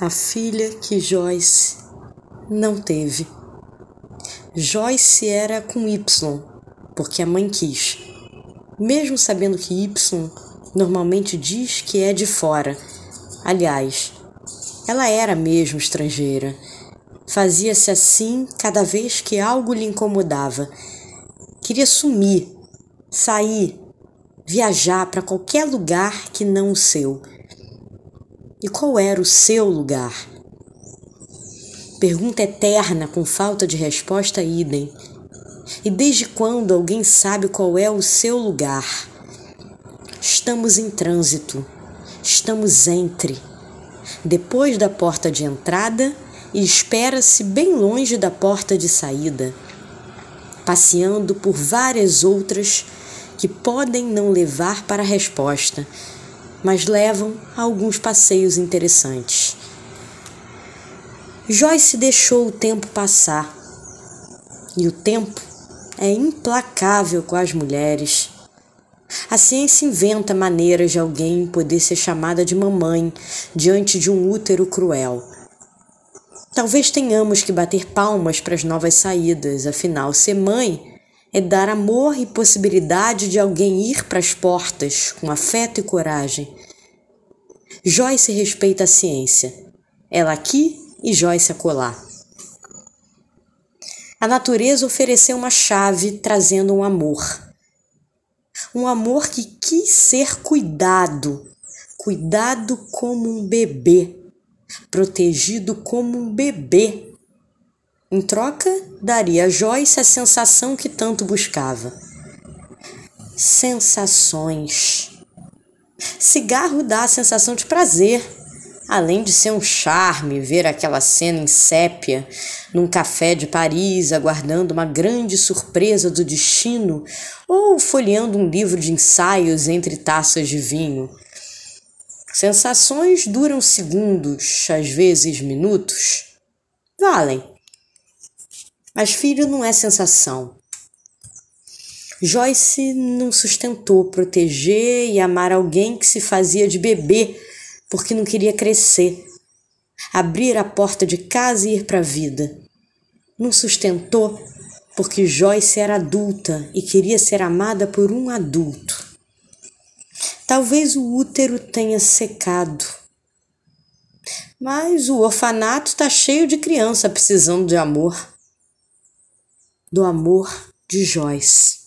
a filha que Joyce não teve. Joyce era com Y, porque a mãe quis, mesmo sabendo que Y normalmente diz que é de fora. Aliás, ela era mesmo estrangeira. Fazia-se assim cada vez que algo lhe incomodava. Queria sumir, sair, viajar para qualquer lugar que não o seu. E qual era o seu lugar? Pergunta eterna com falta de resposta idem. E desde quando alguém sabe qual é o seu lugar? Estamos em trânsito, estamos entre, depois da porta de entrada e espera-se bem longe da porta de saída, passeando por várias outras que podem não levar para a resposta mas levam a alguns passeios interessantes. Joyce deixou o tempo passar. E o tempo é implacável com as mulheres. A ciência inventa maneiras de alguém poder ser chamada de mamãe diante de um útero cruel. Talvez tenhamos que bater palmas para as novas saídas, afinal, ser mãe é dar amor e possibilidade de alguém ir para as portas com afeto e coragem. Joyce respeita a ciência. Ela aqui e Joyce acolá. A natureza ofereceu uma chave trazendo um amor. Um amor que quis ser cuidado, cuidado como um bebê, protegido como um bebê em troca, daria a Joyce a sensação que tanto buscava. Sensações. Cigarro dá a sensação de prazer, além de ser um charme ver aquela cena em sépia num café de Paris aguardando uma grande surpresa do destino ou folheando um livro de ensaios entre taças de vinho. Sensações duram segundos, às vezes minutos. Valem mas filho não é sensação. Joyce não sustentou proteger e amar alguém que se fazia de bebê porque não queria crescer, abrir a porta de casa e ir para a vida. Não sustentou porque Joyce era adulta e queria ser amada por um adulto. Talvez o útero tenha secado. Mas o orfanato está cheio de criança precisando de amor do amor de Joyce.